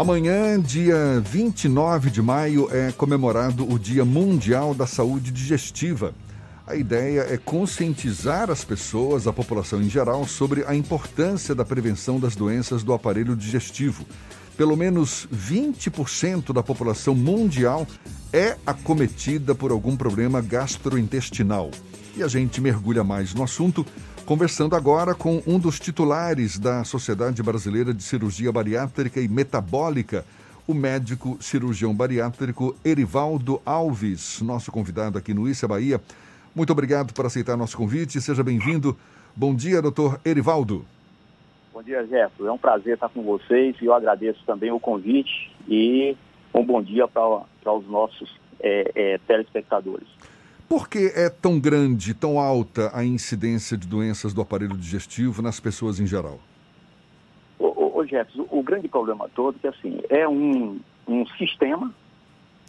Amanhã, dia 29 de maio, é comemorado o Dia Mundial da Saúde Digestiva. A ideia é conscientizar as pessoas, a população em geral, sobre a importância da prevenção das doenças do aparelho digestivo. Pelo menos 20% da população mundial é acometida por algum problema gastrointestinal. E a gente mergulha mais no assunto conversando agora com um dos titulares da Sociedade Brasileira de Cirurgia Bariátrica e Metabólica, o médico cirurgião bariátrico Erivaldo Alves, nosso convidado aqui no Issa Bahia. Muito obrigado por aceitar nosso convite, seja bem-vindo. Bom dia, doutor Erivaldo. Bom dia, Jefferson. É um prazer estar com vocês e eu agradeço também o convite e um bom dia para, para os nossos é, é, telespectadores. Por que é tão grande, tão alta a incidência de doenças do aparelho digestivo nas pessoas em geral? Ô, ô, Jefferson, o grande problema todo é que assim, é um, um sistema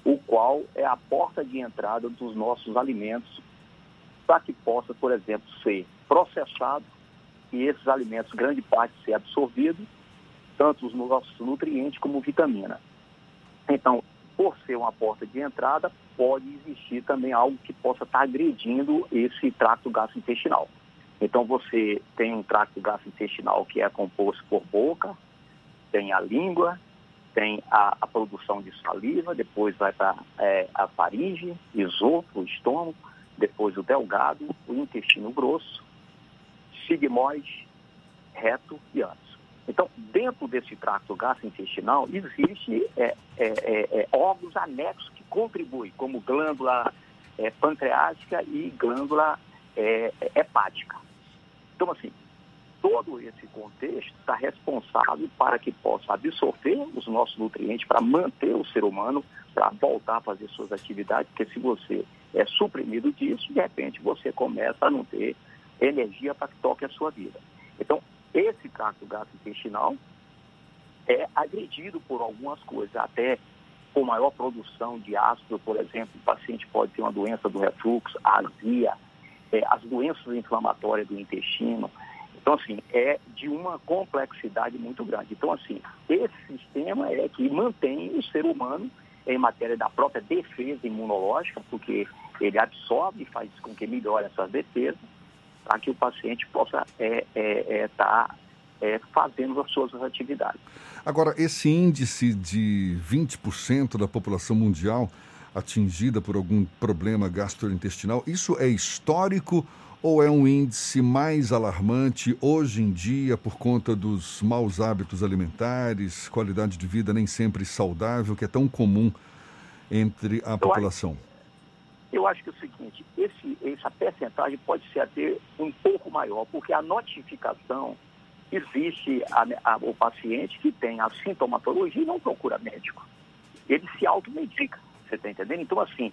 o qual é a porta de entrada dos nossos alimentos para que possa, por exemplo, ser processado e esses alimentos, grande parte, ser absorvido, tanto os nossos nutrientes como vitamina. Então, por ser uma porta de entrada, pode existir também algo que possa estar agredindo esse trato gastrointestinal. Então você tem um trato gastrointestinal que é composto por boca, tem a língua, tem a, a produção de saliva, depois vai para é, a faringe, esôfago, estômago, depois o delgado, o intestino grosso, sigmoide, reto e ânus. Então, dentro desse trato gastrointestinal, existe é, é, é, é, órgãos anexos que contribuem, como glândula é, pancreática e glândula hepática. Então, assim, todo esse contexto está responsável para que possa absorver os nossos nutrientes, para manter o ser humano, para voltar a fazer suas atividades, porque se você é suprimido disso, de repente você começa a não ter energia para que toque a sua vida. Então, esse tracto gastrointestinal é agredido por algumas coisas, até com maior produção de ácido, por exemplo, o paciente pode ter uma doença do refluxo, azia, é, as doenças inflamatórias do intestino. Então, assim, é de uma complexidade muito grande. Então, assim, esse sistema é que mantém o ser humano em matéria da própria defesa imunológica, porque ele absorve e faz com que melhore essa defesa, para que o paciente possa estar é, é, é, tá, é, fazendo as suas atividades. Agora, esse índice de 20% da população mundial atingida por algum problema gastrointestinal, isso é histórico ou é um índice mais alarmante hoje em dia por conta dos maus hábitos alimentares, qualidade de vida nem sempre saudável, que é tão comum entre a população? Eu acho que é o seguinte, esse, essa percentagem pode ser até um pouco maior, porque a notificação existe a, a, o paciente que tem a sintomatologia e não procura médico. Ele se automedica, você está entendendo? Então, assim,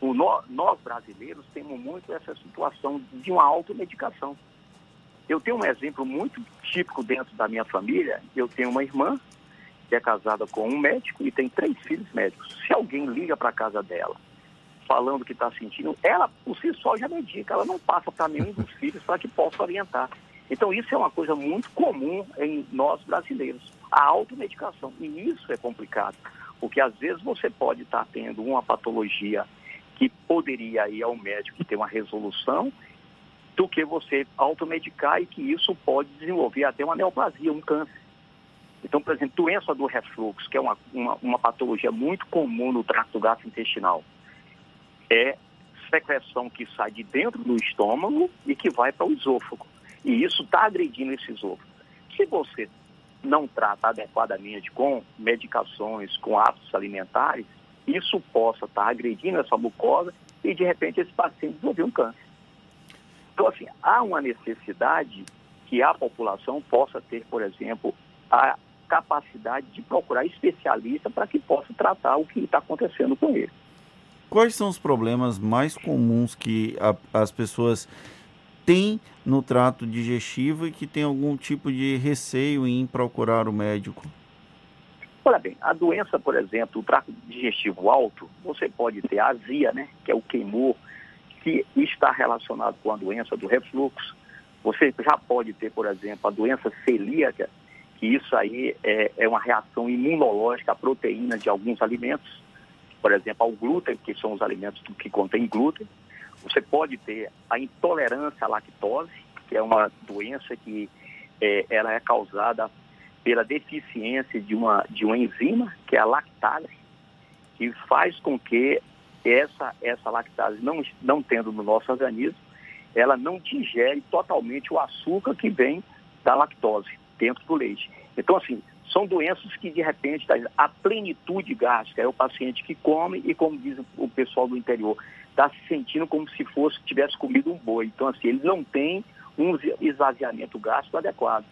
o, nós brasileiros temos muito essa situação de uma automedicação. Eu tenho um exemplo muito típico dentro da minha família. Eu tenho uma irmã que é casada com um médico e tem três filhos médicos. Se alguém liga para a casa dela falando que está sentindo, ela por si só já medica, ela não passa para nenhum dos filhos para que possa orientar. Então isso é uma coisa muito comum em nós brasileiros, a automedicação. E isso é complicado, porque às vezes você pode estar tá tendo uma patologia que poderia ir ao médico e ter uma resolução, do que você automedicar e que isso pode desenvolver até uma neoplasia, um câncer. Então, por exemplo, doença do refluxo, que é uma, uma, uma patologia muito comum no trato gastrointestinal é secreção que sai de dentro do estômago e que vai para o esôfago. E isso está agredindo esse esôfago. Se você não trata adequadamente com medicações, com hábitos alimentares, isso possa estar tá agredindo essa mucosa e de repente esse paciente desenvolver um câncer. Então, assim, há uma necessidade que a população possa ter, por exemplo, a capacidade de procurar especialista para que possa tratar o que está acontecendo com ele. Quais são os problemas mais comuns que a, as pessoas têm no trato digestivo e que tem algum tipo de receio em procurar o médico? Olha bem, a doença, por exemplo, o trato digestivo alto, você pode ter azia, né, que é o queimor, que está relacionado com a doença do refluxo. Você já pode ter, por exemplo, a doença celíaca, que isso aí é, é uma reação imunológica à proteína de alguns alimentos, por exemplo, ao glúten, que são os alimentos que contêm glúten. Você pode ter a intolerância à lactose, que é uma doença que é, ela é causada pela deficiência de uma, de uma enzima, que é a lactase, que faz com que essa, essa lactase, não, não tendo no nosso organismo, ela não digere totalmente o açúcar que vem da lactose dentro do leite. Então, assim, são doenças que, de repente, tá, a plenitude gástrica é o paciente que come e, como diz o pessoal do interior, está se sentindo como se fosse tivesse comido um boi. Então, assim, ele não tem um esvaziamento gástrico adequado.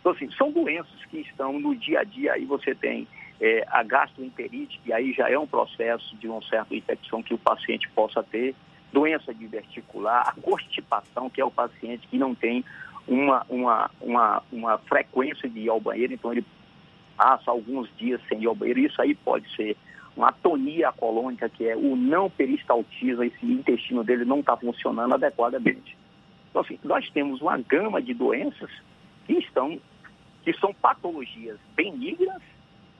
Então, assim, são doenças que estão no dia a dia. Aí você tem é, a gastroenterite, que aí já é um processo de uma certa infecção que o paciente possa ter, doença diverticular, a constipação, que é o paciente que não tem uma, uma, uma, uma frequência de ir ao banheiro, então ele passa alguns dias sem ir ao banheiro. Isso aí pode ser uma atonia colônica, que é o não peristaltismo, esse intestino dele não está funcionando adequadamente. Então, assim, nós temos uma gama de doenças que estão, que são patologias benignas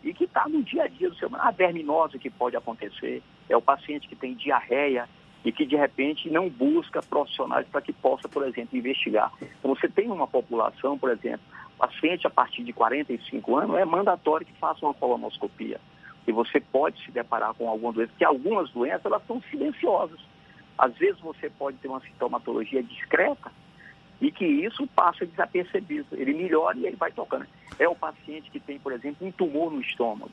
e que está no dia a dia do ser humano. A verminose que pode acontecer é o paciente que tem diarreia e que de repente não busca profissionais para que possa, por exemplo, investigar. Então você tem uma população, por exemplo, paciente a partir de 45 anos, é mandatório que faça uma colonoscopia. E você pode se deparar com alguma doença, porque algumas doenças elas são silenciosas. Às vezes você pode ter uma sintomatologia discreta e que isso passa desapercebido. Ele melhora e ele vai tocando. É o paciente que tem, por exemplo, um tumor no estômago.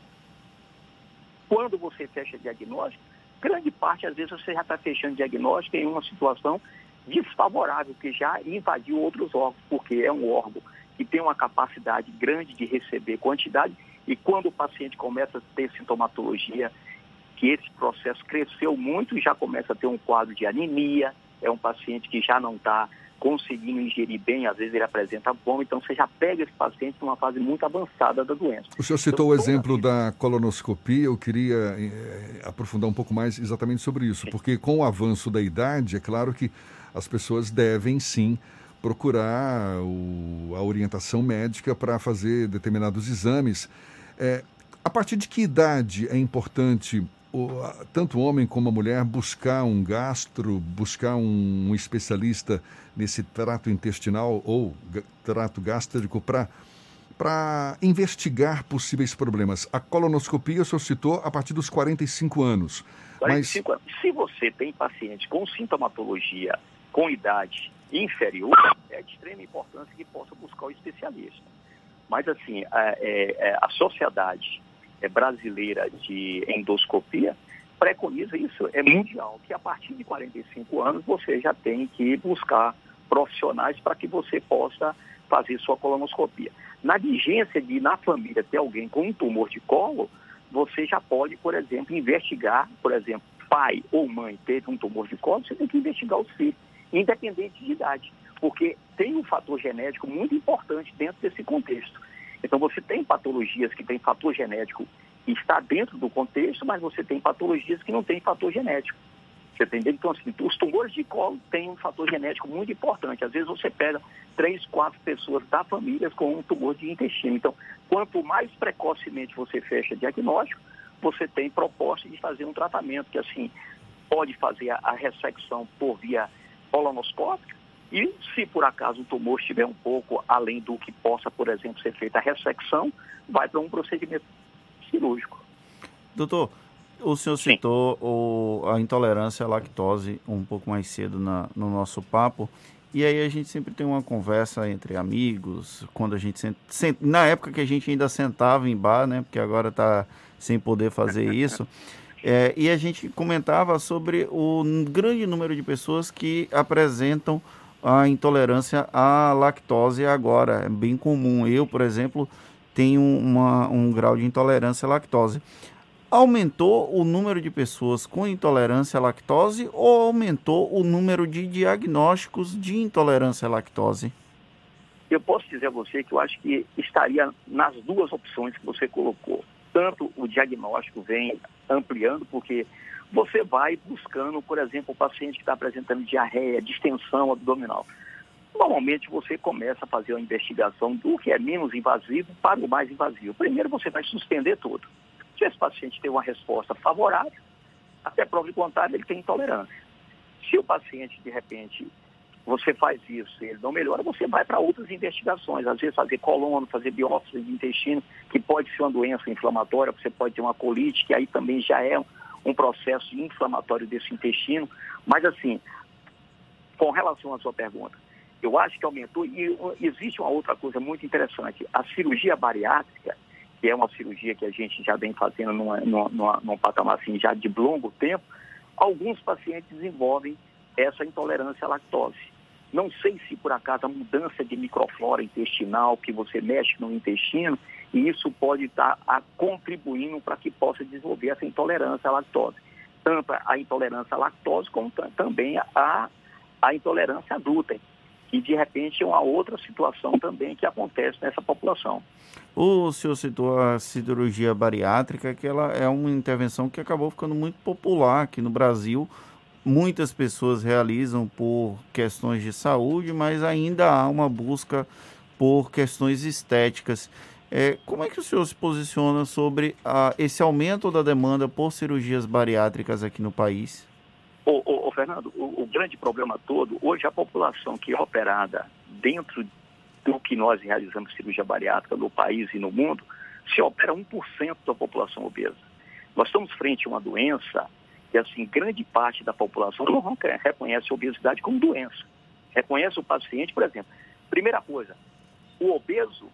Quando você fecha diagnóstico, grande parte, às vezes, você já está fechando diagnóstico em uma situação desfavorável, que já invadiu outros órgãos, porque é um órgão que tem uma capacidade grande de receber quantidade, e quando o paciente começa a ter sintomatologia, que esse processo cresceu muito e já começa a ter um quadro de anemia, é um paciente que já não está conseguindo ingerir bem, às vezes ele apresenta fome, então você já pega esse paciente numa fase muito avançada da doença. O senhor citou então, o exemplo da colonoscopia, eu queria eh, aprofundar um pouco mais exatamente sobre isso, porque com o avanço da idade, é claro que as pessoas devem sim procurar o, a orientação médica para fazer determinados exames. É, a partir de que idade é importante o, tanto o homem como a mulher buscar um gastro, buscar um, um especialista nesse trato intestinal ou trato gástrico para para investigar possíveis problemas. A colonoscopia o senhor citou a partir dos 45 anos. 45 mas... anos. Se você tem paciente com sintomatologia com idade inferior, é de extrema importância que possa buscar o especialista. Mas, assim, a, é, é, a sociedade é, brasileira de endoscopia preconiza isso, é mundial, que a partir de 45 anos você já tem que buscar profissionais para que você possa fazer sua colonoscopia. Na vigência de, na família, ter alguém com um tumor de colo, você já pode, por exemplo, investigar, por exemplo, pai ou mãe teve um tumor de colo, você tem que investigar os filhos, independente de idade, porque tem um fator genético muito importante dentro desse contexto. Então, você tem patologias que têm fator genético e está dentro do contexto, mas você tem patologias que não têm fator genético. Você entendeu? Então, assim, os tumores de colo têm um fator genético muito importante. Às vezes você pega três, quatro pessoas da família com um tumor de intestino. Então, quanto mais precocemente você fecha diagnóstico, você tem proposta de fazer um tratamento que, assim, pode fazer a, a ressecção por via colonoscópica, e se por acaso o tumor estiver um pouco além do que possa, por exemplo, ser feita a ressecção, vai para um procedimento cirúrgico. Doutor, o senhor Sim. citou o, a intolerância à lactose um pouco mais cedo na, no nosso papo. E aí a gente sempre tem uma conversa entre amigos, quando a gente sent, sent, na época que a gente ainda sentava em bar, né? Porque agora está sem poder fazer isso. É, e a gente comentava sobre o grande número de pessoas que apresentam a intolerância à lactose agora. É bem comum. Eu, por exemplo, tenho uma, um grau de intolerância à lactose. Aumentou o número de pessoas com intolerância à lactose ou aumentou o número de diagnósticos de intolerância à lactose? Eu posso dizer a você que eu acho que estaria nas duas opções que você colocou. Tanto o diagnóstico vem ampliando, porque você vai buscando, por exemplo, o paciente que está apresentando diarreia, distensão abdominal. normalmente você começa a fazer uma investigação do que é menos invasivo para o mais invasivo. Primeiro você vai suspender tudo. Se esse paciente tem uma resposta favorável, até prova de contrário, ele tem intolerância. Se o paciente, de repente, você faz isso e ele não melhora, você vai para outras investigações. Às vezes fazer colono, fazer biópsia de intestino, que pode ser uma doença inflamatória, você pode ter uma colite, que aí também já é um processo inflamatório desse intestino. Mas assim, com relação à sua pergunta, eu acho que aumentou e existe uma outra coisa muito interessante. A cirurgia bariátrica, que é uma cirurgia que a gente já vem fazendo numa, numa, num patamar assim já de longo tempo, alguns pacientes desenvolvem essa intolerância à lactose. Não sei se por acaso a mudança de microflora intestinal, que você mexe no intestino, e isso pode estar a, contribuindo para que possa desenvolver essa intolerância à lactose. Tanto a intolerância à lactose, como também a, a intolerância à glúten, que de repente é uma outra situação também que acontece nessa população. O senhor citou a cirurgia bariátrica, que ela é uma intervenção que acabou ficando muito popular aqui no Brasil, muitas pessoas realizam por questões de saúde, mas ainda há uma busca por questões estéticas. É, como é que o senhor se posiciona sobre a, esse aumento da demanda por cirurgias bariátricas aqui no país? Ô, ô, ô Fernando, o, o, grande problema todo, hoje a população que é operada dentro do que nós realizamos cirurgia bariátrica no país e no mundo, se opera 1% da população obesa. Nós estamos frente a uma doença que assim, grande parte da população não reconhece a obesidade como doença. Reconhece o paciente, por exemplo. Primeira coisa, o obeso,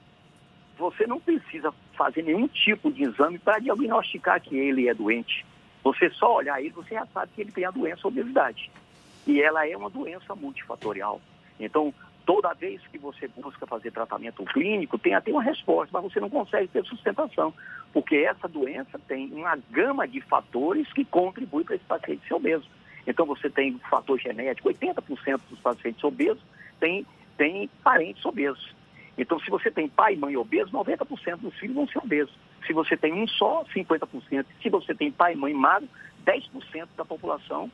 você não precisa fazer nenhum tipo de exame para diagnosticar que ele é doente. Você só olhar ele, você já sabe que ele tem a doença obesidade. E ela é uma doença multifatorial. Então, Toda vez que você busca fazer tratamento clínico, tem até uma resposta, mas você não consegue ter sustentação, porque essa doença tem uma gama de fatores que contribuem para esse paciente ser obeso. Então você tem fator genético, 80% dos pacientes obesos têm, têm parentes obesos. Então se você tem pai e mãe obesos, 90% dos filhos vão ser obesos. Se você tem um só, 50%. Se você tem pai e mãe magro, 10% da população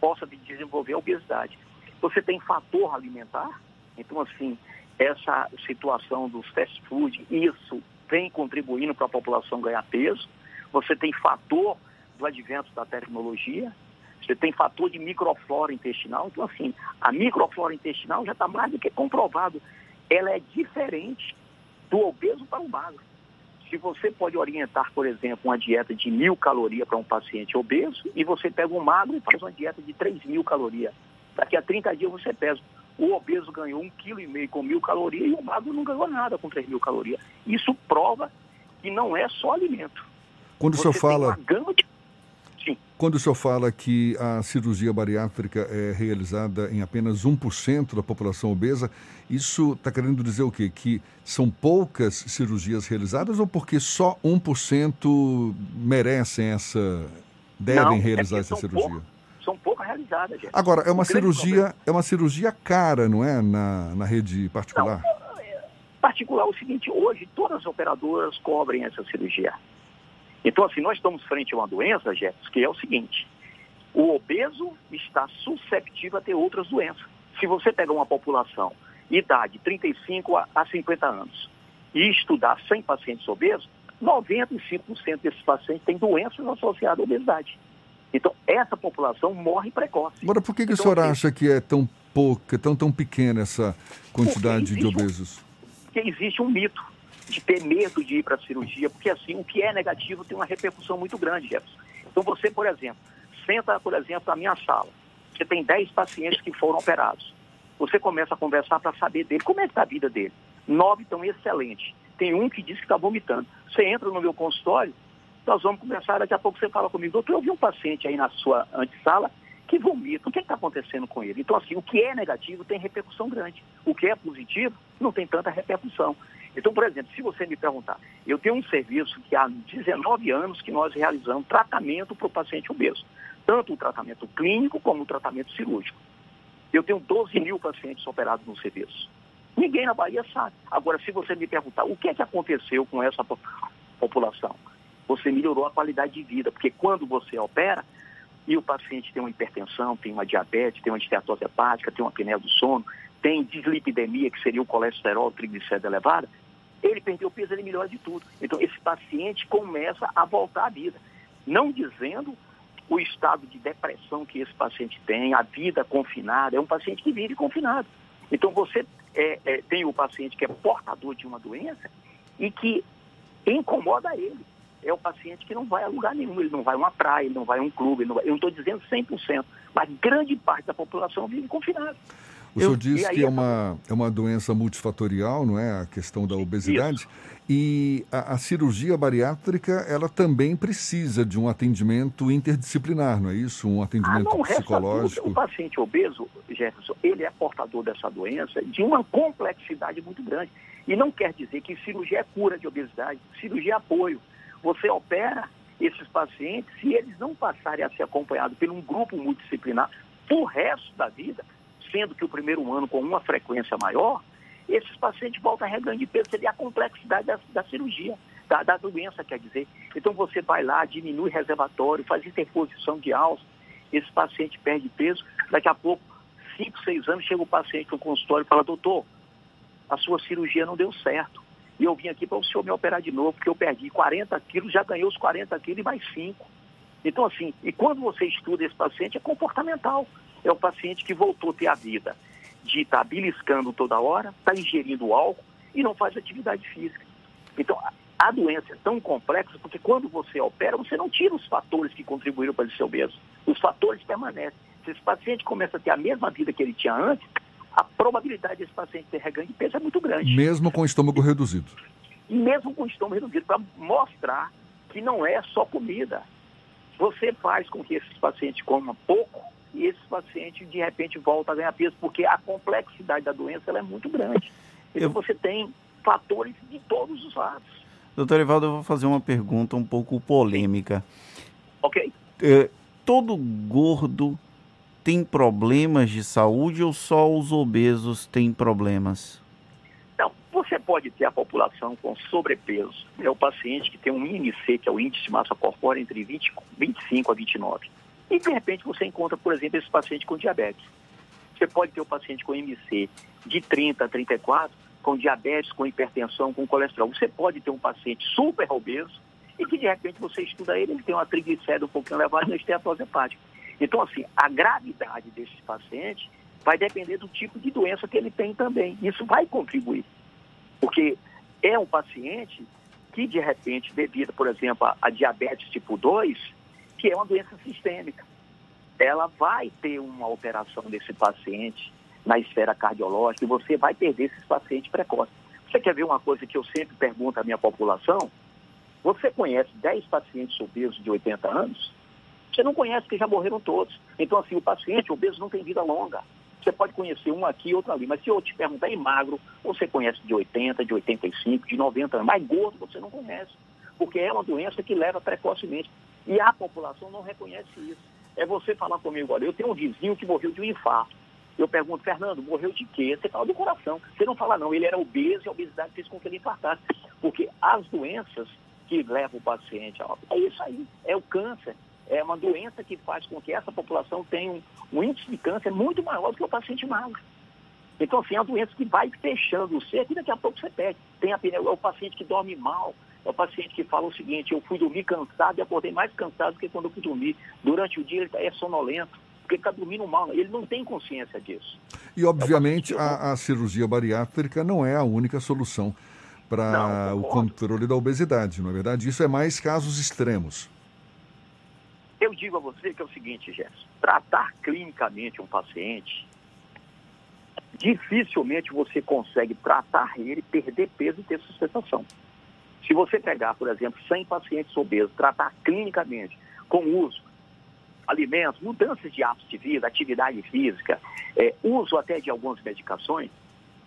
possa desenvolver a obesidade. Você tem fator alimentar, então, assim, essa situação dos fast food, isso vem contribuindo para a população ganhar peso. Você tem fator do advento da tecnologia, você tem fator de microflora intestinal. Então, assim, a microflora intestinal já está mais do que comprovado. Ela é diferente do obeso para o magro. Se você pode orientar, por exemplo, uma dieta de mil calorias para um paciente obeso e você pega um magro e faz uma dieta de 3 mil calorias. Daqui a 30 dias você pesa o obeso ganhou um quilo e meio com mil calorias e o magro não ganhou nada com três mil calorias. Isso prova que não é só alimento. Quando Você o senhor fala. De... Sim. Quando o senhor fala que a cirurgia bariátrica é realizada em apenas 1% da população obesa, isso está querendo dizer o quê? Que são poucas cirurgias realizadas ou porque só 1% merecem essa. devem não, é realizar é essa cirurgia? Poucos Agora, é uma cirurgia, é uma cirurgia cara, não é, na, na rede particular? Não, é, particular, o seguinte, hoje todas as operadoras cobrem essa cirurgia. Então, assim, nós estamos frente a uma doença, Jefferson, que é o seguinte, o obeso está susceptível a ter outras doenças. Se você pegar uma população, idade 35 a 50 anos, e estudar 100 pacientes obesos, 95% desses pacientes têm doenças associadas à obesidade. Então, essa população morre precoce. Agora, por que, que então, o senhor assim, acha que é tão pouca, tão, tão pequena essa quantidade de obesos? Porque existe um mito de ter medo de ir para a cirurgia, porque assim, o que é negativo tem uma repercussão muito grande, Jefferson. Então, você, por exemplo, senta, por exemplo, na minha sala, você tem 10 pacientes que foram operados. Você começa a conversar para saber dele, como é que está a vida dele. Nove estão excelentes. Tem um que diz que está vomitando. Você entra no meu consultório, nós vamos conversar, daqui a pouco você fala comigo, doutor, eu vi um paciente aí na sua antessala que vomita, o que é está acontecendo com ele? Então, assim, o que é negativo tem repercussão grande. O que é positivo não tem tanta repercussão. Então, por exemplo, se você me perguntar, eu tenho um serviço que há 19 anos que nós realizamos tratamento para o paciente obeso, tanto o tratamento clínico como o tratamento cirúrgico. Eu tenho 12 mil pacientes operados no serviço. Ninguém na Bahia sabe. Agora, se você me perguntar o que é que aconteceu com essa população, você melhorou a qualidade de vida, porque quando você opera e o paciente tem uma hipertensão, tem uma diabetes, tem uma esteatose hepática, tem uma apneia do sono, tem dislipidemia, que seria o colesterol, triglicérido elevado, ele perdeu peso, ele melhora de tudo. Então, esse paciente começa a voltar à vida. Não dizendo o estado de depressão que esse paciente tem, a vida confinada, é um paciente que vive confinado. Então, você é, é, tem o paciente que é portador de uma doença e que incomoda ele. É o paciente que não vai a lugar nenhum, ele não vai a uma praia, ele não vai a um clube, vai, eu não estou dizendo 100%, mas grande parte da população vive confinada. O senhor disse que é uma, é uma doença multifatorial, não é? A questão da obesidade. Isso. E a, a, cirurgia bariátrica, ela também precisa de um atendimento interdisciplinar, não é isso? Um atendimento ah, não, psicológico. O paciente obeso, Jefferson, ele é portador dessa doença de uma complexidade muito grande. E não quer dizer que cirurgia é cura de obesidade, cirurgia é apoio. Você opera esses pacientes, se eles não passarem a ser acompanhados por um grupo multidisciplinar o resto da vida, sendo que o primeiro ano com uma frequência maior, esses pacientes voltam a reganho de peso, seria a complexidade da, da cirurgia, da, da, doença, quer dizer. Então você vai lá, diminui reservatório, faz interposição de alça, esse paciente perde peso, daqui a pouco, 5, 6 anos, chega o paciente no consultório e fala, doutor, a sua cirurgia não deu certo. E eu vim aqui para o senhor me operar de novo, porque eu perdi 40 quilos, já ganhei os 40 quilos e mais 5. Então, assim, e quando você estuda esse paciente, é comportamental. É o paciente que voltou a ter a vida de estar tá beliscando toda hora, está ingerindo álcool e não faz atividade física. Então, a doença é tão complexa porque quando você opera, você não tira os fatores que contribuíram para ele ser obeso. Os fatores permanecem. Se esse paciente começa a ter a mesma vida que ele tinha antes, probabilidade desse paciente ter reganho de peso é muito grande. Mesmo com o estômago reduzido. E mesmo com o estômago reduzido, para mostrar que não é só comida. Você faz com que esses pacientes comam pouco e esses pacientes, de repente, voltam a ganhar peso, porque a complexidade da doença é muito grande. Então, eu... você tem fatores de todos os lados. Doutor Evaldo, eu vou fazer uma pergunta um pouco polêmica. Ok. É, todo gordo tem problemas de saúde ou só os obesos têm problemas? Não, você pode ter a população com sobrepeso. É o paciente que tem um IMC, que é o índice de massa corpórea, entre 20, 25 a 29. E, de repente, você encontra, por exemplo, esse paciente com diabetes. Você pode ter o paciente com IMC de 30 a 34, com diabetes, com hipertensão, com colesterol. Você pode ter um paciente super obeso e que, de repente, você estuda ele, ele tem uma triglicéride um pouquinho elevada e uma esteatose hepática. Então, assim, a gravidade desse paciente vai depender do tipo de doença que ele tem também. Isso vai contribuir. Porque é um paciente que, de repente, devido, por exemplo, a, diabetes tipo 2, que é uma doença sistêmica, ela vai ter uma alteração desse paciente na esfera cardiológica e você vai perder esses pacientes precoces. Você quer ver uma coisa que eu sempre pergunto à minha população? Você conhece 10 pacientes obesos de 80 anos? Você não conhece que já morreram todos. Então, assim, o paciente obeso não tem vida longa. Você pode conhecer um aqui outro ali, mas se eu te perguntar em magro, você conhece de 80, de 85, de 90 anos. Mais gordo você não conhece, porque é uma doença que leva precocemente. E a população não reconhece isso. É você falar comigo, olha, eu tenho um vizinho que morreu de um infarto. Eu pergunto, Fernando, morreu de quê? Você fala do coração. Você não fala, não, ele era obeso e a obesidade fez com que ele infartasse. Porque as doenças que levam o paciente, é isso aí, é o câncer, é uma doença que faz com que essa população tenha um, um índice de câncer muito maior do que o paciente magro. Então, assim, é uma doença que vai fechando o cerco e daqui a pouco você perde. Tem a é o paciente que dorme mal, é o paciente que fala o seguinte, eu fui dormir cansado e acordei mais cansado do que quando eu fui dormir. Durante o dia ele é sonolento, porque ele está dormindo mal, ele não tem consciência disso. E, obviamente, é a, a cirurgia bariátrica não é a única solução para o controle da obesidade, não é verdade? Isso é mais casos extremos. Eu digo a você que é o seguinte, Gerson, tratar clinicamente um paciente, dificilmente você consegue tratar ele, perder peso e ter sustentação. Se você pegar, por exemplo, 100 pacientes obesos, tratar clinicamente, com uso, alimentos, mudanças de hábitos de vida, atividade física, é, uso até de algumas medicações,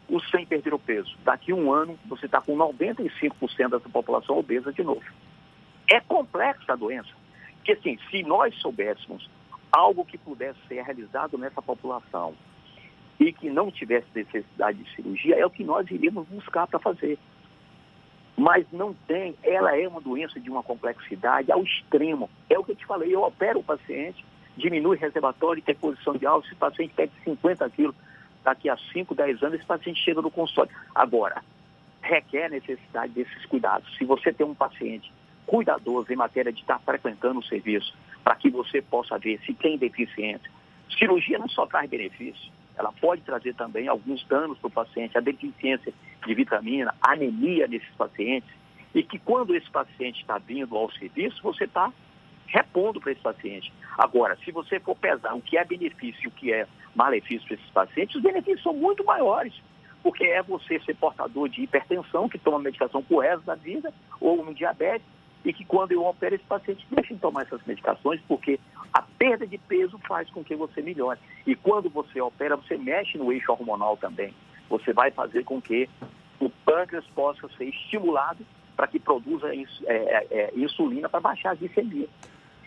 os 100 perderam peso. Daqui a um ano, você está com 95% dessa população obesa de novo. É complexa a doença. Porque, assim, se nós soubéssemos algo que pudesse ser realizado nessa população e que não tivesse necessidade de cirurgia, é o que nós iríamos buscar para fazer. Mas não tem, ela é uma doença de uma complexidade ao extremo. É o que eu te falei, eu opero o paciente, diminui reservatório, tem posição de alta, se o paciente perde 50 quilos, daqui a 5, 10 anos esse paciente chega no consultório. Agora, requer necessidade desses cuidados. Se você tem um paciente cuidadoso em matéria de estar frequentando o serviço, para que você possa ver se tem deficiência. Cirurgia não só traz benefício, ela pode trazer também alguns danos para o paciente, a deficiência de vitamina, anemia nesses pacientes, e que quando esse paciente está vindo ao serviço, você está repondo para esse paciente. Agora, se você for pesar o que é benefício e o que é malefício para esses pacientes, os benefícios são muito maiores, porque é você ser portador de hipertensão, que toma medicação por resto da vida, ou um diabetes, e que quando eu opero esse paciente, deixe de tomar essas medicações, porque a perda de peso faz com que você melhore. E quando você opera, você mexe no eixo hormonal também. Você vai fazer com que o pâncreas possa ser estimulado para que produza é, é, é, insulina para baixar a glicemia.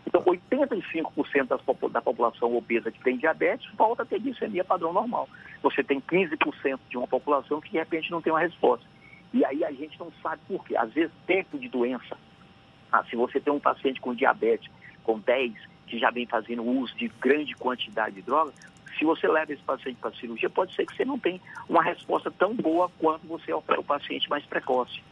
Então, 85% das, da população obesa que tem diabetes volta a ter glicemia padrão normal. Você tem 15% de uma população que, de repente, não tem uma resposta. E aí a gente não sabe por quê. Às vezes, tempo de doença. Ah, se você tem um paciente com diabetes, com 10, que já vem fazendo uso de grande quantidade de droga, se você leva esse paciente para a cirurgia, pode ser que você não tenha uma resposta tão boa quanto você opera o paciente mais precoce.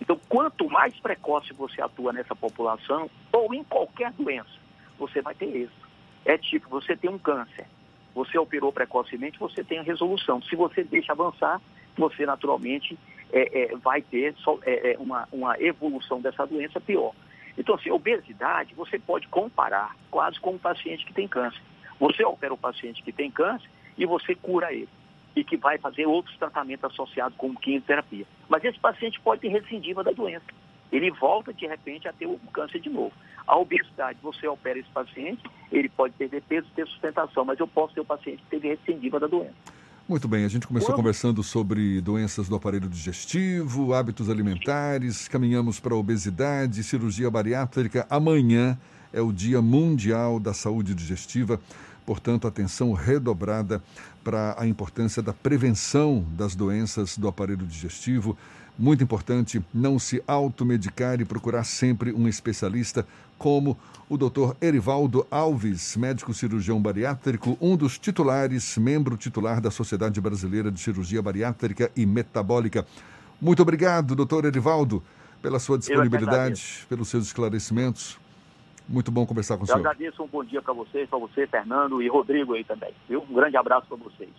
Então, quanto mais precoce você atua nessa população, ou em qualquer doença, você vai ter êxito. É tipo, você tem um câncer, você operou precocemente, você tem a resolução. Se você deixa avançar, você naturalmente é, é, vai ter só, é, é, uma, uma evolução dessa doença pior. Então, assim, obesidade, você pode comparar quase com um paciente que tem câncer. Você opera o paciente que tem câncer e você cura ele e que vai fazer outros tratamentos associados com quimioterapia. Mas esse paciente pode ter recidiva da doença. Ele volta, de repente, a ter o câncer de novo. A obesidade, você opera esse paciente, ele pode perder peso, ter sustentação, mas eu posso ter o paciente que teve recidiva da doença. Muito bem, a gente começou conversando sobre doenças do aparelho digestivo, hábitos alimentares, caminhamos para a obesidade, cirurgia bariátrica. Amanhã é o Dia Mundial da Saúde Digestiva. Portanto, atenção redobrada para a importância da prevenção das doenças do aparelho digestivo. Muito importante não se automedicar e procurar sempre um especialista, como o Dr. Erivaldo Alves, médico cirurgião bariátrico, um dos titulares, membro titular da Sociedade Brasileira de Cirurgia Bariátrica e Metabólica. Muito obrigado, doutor Erivaldo, pela sua disponibilidade, pelos seus esclarecimentos. Muito bom conversar com o Eu senhor. Eu agradeço, um bom dia para vocês, para você, Fernando e Rodrigo aí também. Viu? Um grande abraço para vocês.